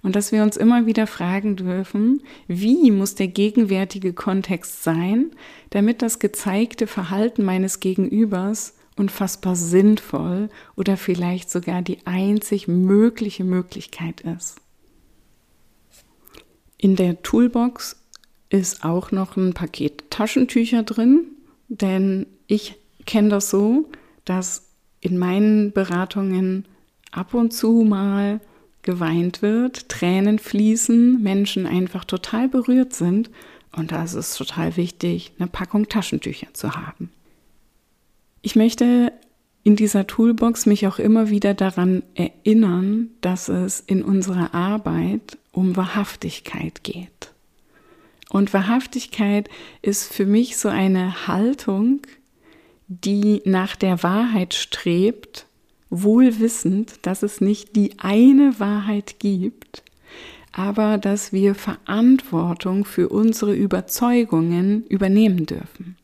Und dass wir uns immer wieder fragen dürfen, wie muss der gegenwärtige Kontext sein, damit das gezeigte Verhalten meines Gegenübers unfassbar sinnvoll oder vielleicht sogar die einzig mögliche Möglichkeit ist. In der Toolbox ist auch noch ein Paket Taschentücher drin, denn ich kenne das so, dass in meinen Beratungen ab und zu mal geweint wird, Tränen fließen, Menschen einfach total berührt sind und da ist es total wichtig, eine Packung Taschentücher zu haben. Ich möchte in dieser Toolbox mich auch immer wieder daran erinnern, dass es in unserer Arbeit um Wahrhaftigkeit geht. Und Wahrhaftigkeit ist für mich so eine Haltung, die nach der Wahrheit strebt, wohl wissend, dass es nicht die eine Wahrheit gibt, aber dass wir Verantwortung für unsere Überzeugungen übernehmen dürfen.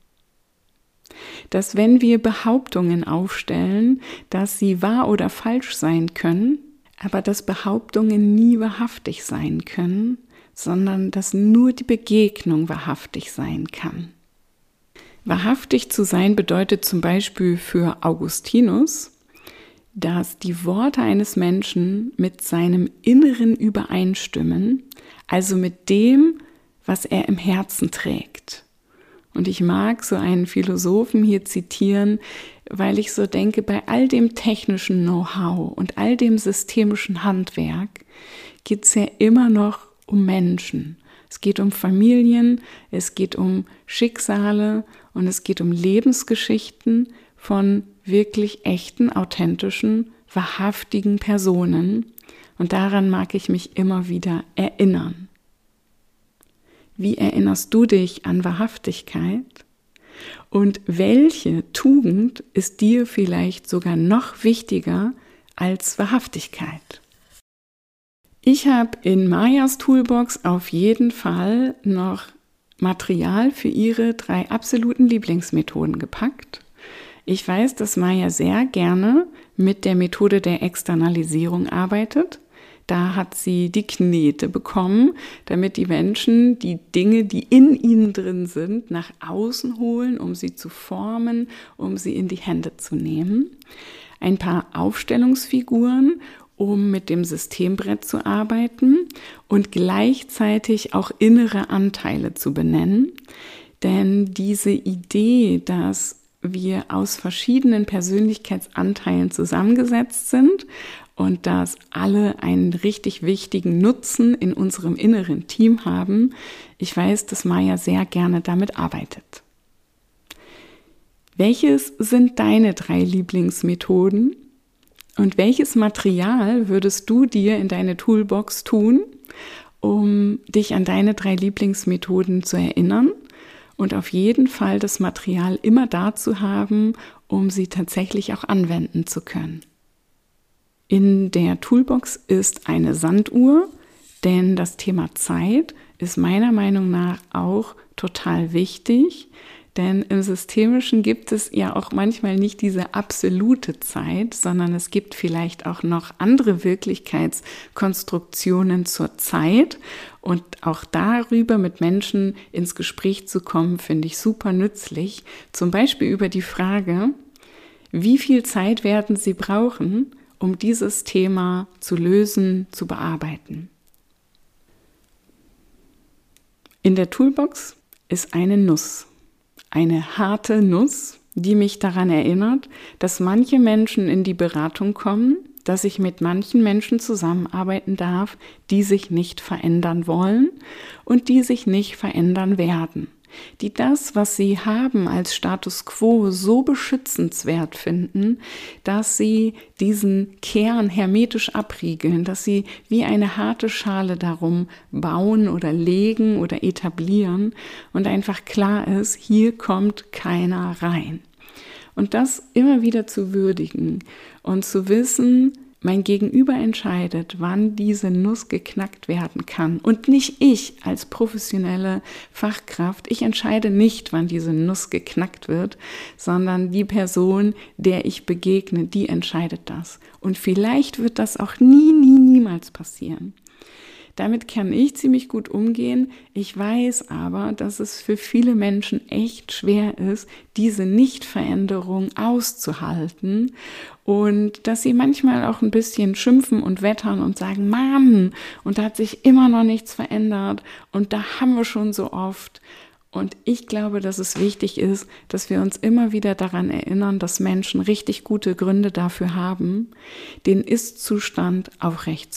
Dass wenn wir Behauptungen aufstellen, dass sie wahr oder falsch sein können, aber dass Behauptungen nie wahrhaftig sein können, sondern dass nur die Begegnung wahrhaftig sein kann. Wahrhaftig zu sein bedeutet zum Beispiel für Augustinus, dass die Worte eines Menschen mit seinem Inneren übereinstimmen, also mit dem, was er im Herzen trägt. Und ich mag so einen Philosophen hier zitieren, weil ich so denke, bei all dem technischen Know-how und all dem systemischen Handwerk geht es ja immer noch um Menschen. Es geht um Familien, es geht um Schicksale und es geht um Lebensgeschichten von wirklich echten, authentischen, wahrhaftigen Personen. Und daran mag ich mich immer wieder erinnern. Wie erinnerst du dich an Wahrhaftigkeit? Und welche Tugend ist dir vielleicht sogar noch wichtiger als Wahrhaftigkeit? Ich habe in Mayas Toolbox auf jeden Fall noch Material für ihre drei absoluten Lieblingsmethoden gepackt. Ich weiß, dass Maya sehr gerne mit der Methode der Externalisierung arbeitet. Da hat sie die Knete bekommen, damit die Menschen die Dinge, die in ihnen drin sind, nach außen holen, um sie zu formen, um sie in die Hände zu nehmen. Ein paar Aufstellungsfiguren, um mit dem Systembrett zu arbeiten und gleichzeitig auch innere Anteile zu benennen. Denn diese Idee, dass wir aus verschiedenen Persönlichkeitsanteilen zusammengesetzt sind und dass alle einen richtig wichtigen Nutzen in unserem inneren Team haben. Ich weiß, dass Maya sehr gerne damit arbeitet. Welches sind deine drei Lieblingsmethoden? Und welches Material würdest du dir in deine Toolbox tun, um dich an deine drei Lieblingsmethoden zu erinnern und auf jeden Fall das Material immer da zu haben, um sie tatsächlich auch anwenden zu können. In der Toolbox ist eine Sanduhr, denn das Thema Zeit ist meiner Meinung nach auch total wichtig, denn im Systemischen gibt es ja auch manchmal nicht diese absolute Zeit, sondern es gibt vielleicht auch noch andere Wirklichkeitskonstruktionen zur Zeit. Und auch darüber mit Menschen ins Gespräch zu kommen, finde ich super nützlich. Zum Beispiel über die Frage, wie viel Zeit werden Sie brauchen, um dieses Thema zu lösen, zu bearbeiten? In der Toolbox ist eine Nuss eine harte Nuss, die mich daran erinnert, dass manche Menschen in die Beratung kommen, dass ich mit manchen Menschen zusammenarbeiten darf, die sich nicht verändern wollen und die sich nicht verändern werden die das, was sie haben als Status quo, so beschützenswert finden, dass sie diesen Kern hermetisch abriegeln, dass sie wie eine harte Schale darum bauen oder legen oder etablieren und einfach klar ist, hier kommt keiner rein. Und das immer wieder zu würdigen und zu wissen, mein Gegenüber entscheidet, wann diese Nuss geknackt werden kann und nicht ich als professionelle Fachkraft. Ich entscheide nicht, wann diese Nuss geknackt wird, sondern die Person, der ich begegne, die entscheidet das. Und vielleicht wird das auch nie, nie, niemals passieren. Damit kann ich ziemlich gut umgehen. Ich weiß aber, dass es für viele Menschen echt schwer ist, diese Nichtveränderung auszuhalten und dass sie manchmal auch ein bisschen schimpfen und wettern und sagen, Mann, und da hat sich immer noch nichts verändert und da haben wir schon so oft. Und ich glaube, dass es wichtig ist, dass wir uns immer wieder daran erinnern, dass Menschen richtig gute Gründe dafür haben, den Ist-Zustand aufrecht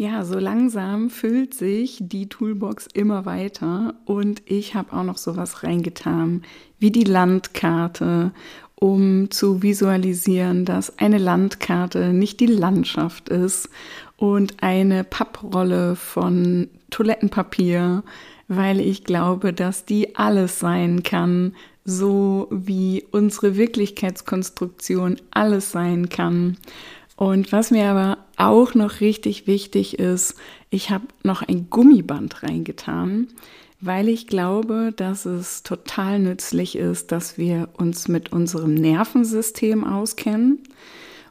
Ja, so langsam füllt sich die Toolbox immer weiter und ich habe auch noch sowas reingetan wie die Landkarte, um zu visualisieren, dass eine Landkarte nicht die Landschaft ist und eine Papprolle von Toilettenpapier, weil ich glaube, dass die alles sein kann, so wie unsere Wirklichkeitskonstruktion alles sein kann. Und was mir aber auch noch richtig wichtig ist, ich habe noch ein Gummiband reingetan, weil ich glaube, dass es total nützlich ist, dass wir uns mit unserem Nervensystem auskennen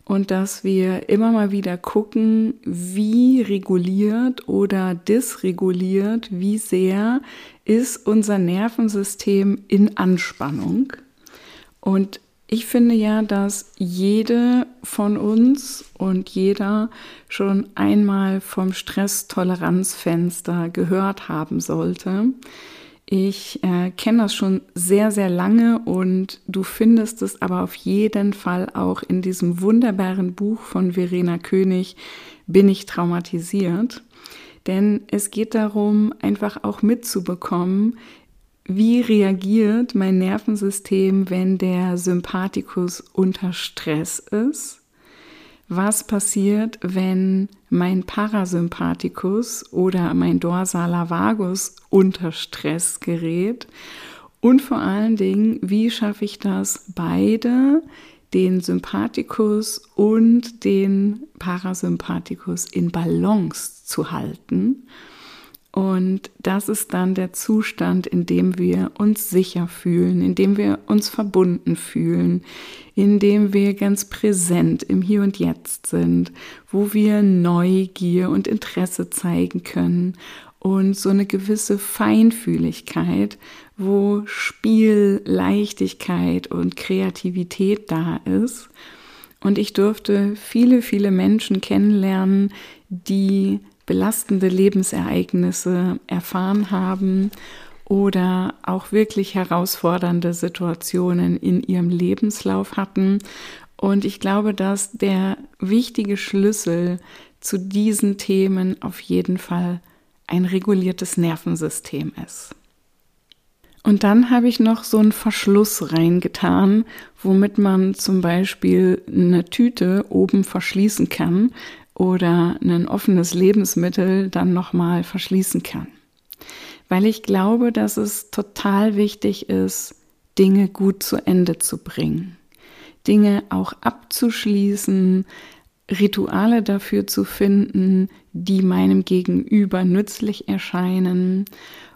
und dass wir immer mal wieder gucken, wie reguliert oder dysreguliert, wie sehr ist unser Nervensystem in Anspannung. Und ich finde ja, dass jede von uns und jeder schon einmal vom Stresstoleranzfenster gehört haben sollte. Ich äh, kenne das schon sehr, sehr lange und du findest es aber auf jeden Fall auch in diesem wunderbaren Buch von Verena König, Bin ich traumatisiert? Denn es geht darum, einfach auch mitzubekommen, wie reagiert mein Nervensystem, wenn der Sympathikus unter Stress ist? Was passiert, wenn mein Parasympathikus oder mein Dorsaler Vagus unter Stress gerät? Und vor allen Dingen, wie schaffe ich das, beide, den Sympathikus und den Parasympathikus in Balance zu halten? Und das ist dann der Zustand, in dem wir uns sicher fühlen, in dem wir uns verbunden fühlen, in dem wir ganz präsent im Hier und Jetzt sind, wo wir Neugier und Interesse zeigen können und so eine gewisse Feinfühligkeit, wo Spiel, Leichtigkeit und Kreativität da ist. Und ich durfte viele, viele Menschen kennenlernen, die belastende Lebensereignisse erfahren haben oder auch wirklich herausfordernde Situationen in ihrem Lebenslauf hatten. Und ich glaube, dass der wichtige Schlüssel zu diesen Themen auf jeden Fall ein reguliertes Nervensystem ist. Und dann habe ich noch so einen Verschluss reingetan, womit man zum Beispiel eine Tüte oben verschließen kann, oder ein offenes Lebensmittel dann nochmal verschließen kann. Weil ich glaube, dass es total wichtig ist, Dinge gut zu Ende zu bringen. Dinge auch abzuschließen, Rituale dafür zu finden, die meinem Gegenüber nützlich erscheinen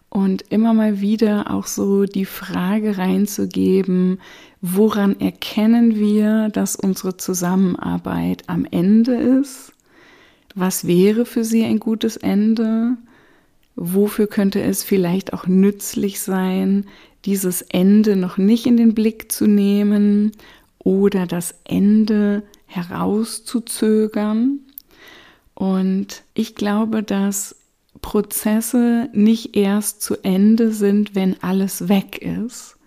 und immer mal wieder auch so die Frage reinzugeben, woran erkennen wir, dass unsere Zusammenarbeit am Ende ist was wäre für sie ein gutes Ende? Wofür könnte es vielleicht auch nützlich sein, dieses Ende noch nicht in den Blick zu nehmen oder das Ende herauszuzögern? Und ich glaube, dass Prozesse nicht erst zu Ende sind, wenn alles weg ist,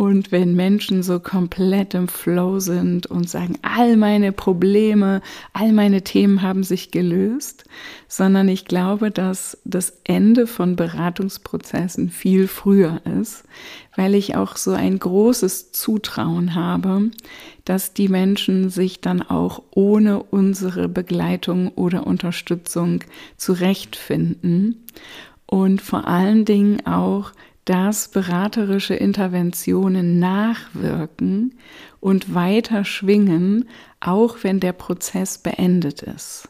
und wenn Menschen so komplett im Flow sind und sagen, all meine Probleme, all meine Themen haben sich gelöst, sondern ich glaube, dass das Ende von Beratungsprozessen viel früher ist, weil ich auch so ein großes Zutrauen habe, dass die Menschen sich dann auch ohne unsere Begleitung oder Unterstützung zurechtfinden. Und vor allen Dingen auch dass beraterische Interventionen nachwirken und weiter schwingen, auch wenn der Prozess beendet ist.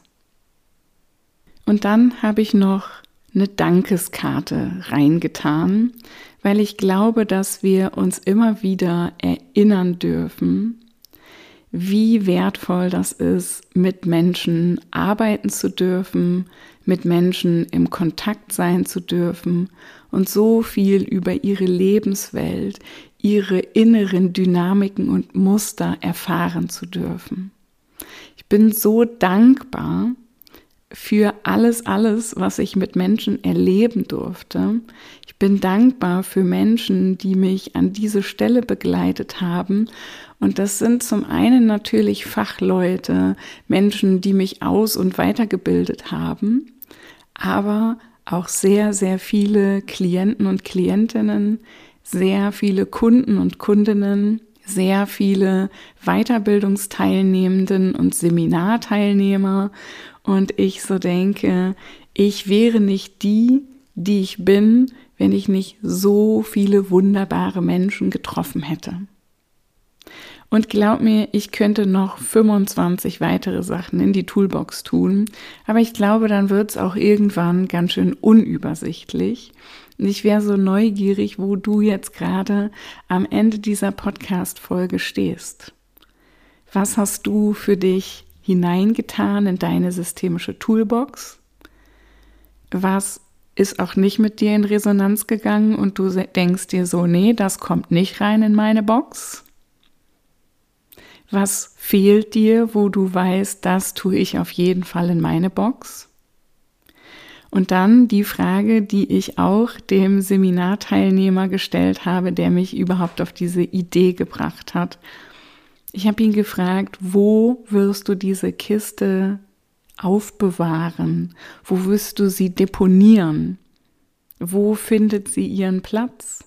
Und dann habe ich noch eine Dankeskarte reingetan, weil ich glaube, dass wir uns immer wieder erinnern dürfen, wie wertvoll das ist, mit Menschen arbeiten zu dürfen, mit Menschen im Kontakt sein zu dürfen und so viel über ihre Lebenswelt, ihre inneren Dynamiken und Muster erfahren zu dürfen. Ich bin so dankbar für alles, alles, was ich mit Menschen erleben durfte. Ich bin dankbar für Menschen, die mich an diese Stelle begleitet haben. Und das sind zum einen natürlich Fachleute, Menschen, die mich aus- und weitergebildet haben, aber auch sehr, sehr viele Klienten und Klientinnen, sehr viele Kunden und Kundinnen, sehr viele Weiterbildungsteilnehmenden und Seminarteilnehmer. Und ich so denke, ich wäre nicht die, die ich bin, wenn ich nicht so viele wunderbare Menschen getroffen hätte. Und glaub mir, ich könnte noch 25 weitere Sachen in die Toolbox tun, aber ich glaube, dann wird es auch irgendwann ganz schön unübersichtlich. Und ich wäre so neugierig, wo du jetzt gerade am Ende dieser Podcast-Folge stehst. Was hast du für dich hineingetan in deine systemische Toolbox? Was ist auch nicht mit dir in Resonanz gegangen und du denkst dir so, nee, das kommt nicht rein in meine Box? Was fehlt dir, wo du weißt, das tue ich auf jeden Fall in meine Box? Und dann die Frage, die ich auch dem Seminarteilnehmer gestellt habe, der mich überhaupt auf diese Idee gebracht hat. Ich habe ihn gefragt, wo wirst du diese Kiste aufbewahren? Wo wirst du sie deponieren? Wo findet sie ihren Platz?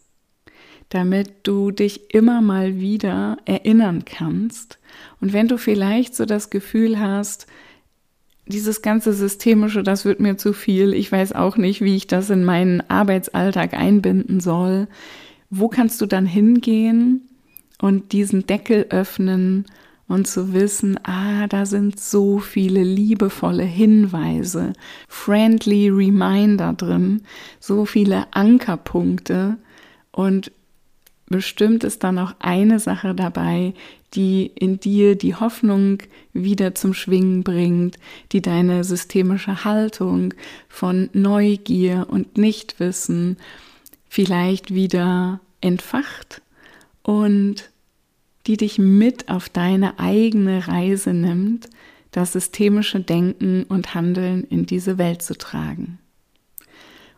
Damit du dich immer mal wieder erinnern kannst. Und wenn du vielleicht so das Gefühl hast, dieses ganze Systemische, das wird mir zu viel, ich weiß auch nicht, wie ich das in meinen Arbeitsalltag einbinden soll, wo kannst du dann hingehen und diesen Deckel öffnen und zu wissen, ah, da sind so viele liebevolle Hinweise, friendly Reminder drin, so viele Ankerpunkte und bestimmt ist dann auch eine Sache dabei, die in dir die Hoffnung wieder zum Schwingen bringt, die deine systemische Haltung von Neugier und Nichtwissen vielleicht wieder entfacht und die dich mit auf deine eigene Reise nimmt, das systemische Denken und Handeln in diese Welt zu tragen.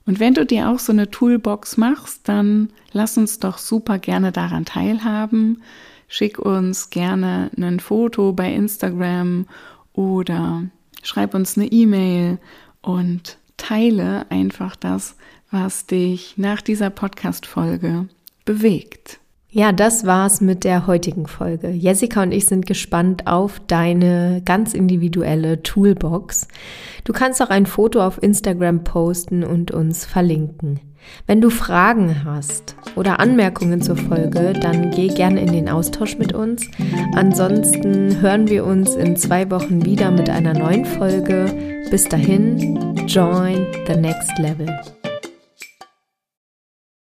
Und wenn du dir auch so eine Toolbox machst, dann lass uns doch super gerne daran teilhaben. Schick uns gerne ein Foto bei Instagram oder schreib uns eine E-Mail und teile einfach das, was dich nach dieser Podcast-Folge bewegt. Ja, das war's mit der heutigen Folge. Jessica und ich sind gespannt auf deine ganz individuelle Toolbox. Du kannst auch ein Foto auf Instagram posten und uns verlinken. Wenn du Fragen hast oder Anmerkungen zur Folge, dann geh gerne in den Austausch mit uns. Ansonsten hören wir uns in zwei Wochen wieder mit einer neuen Folge. Bis dahin, join the next level.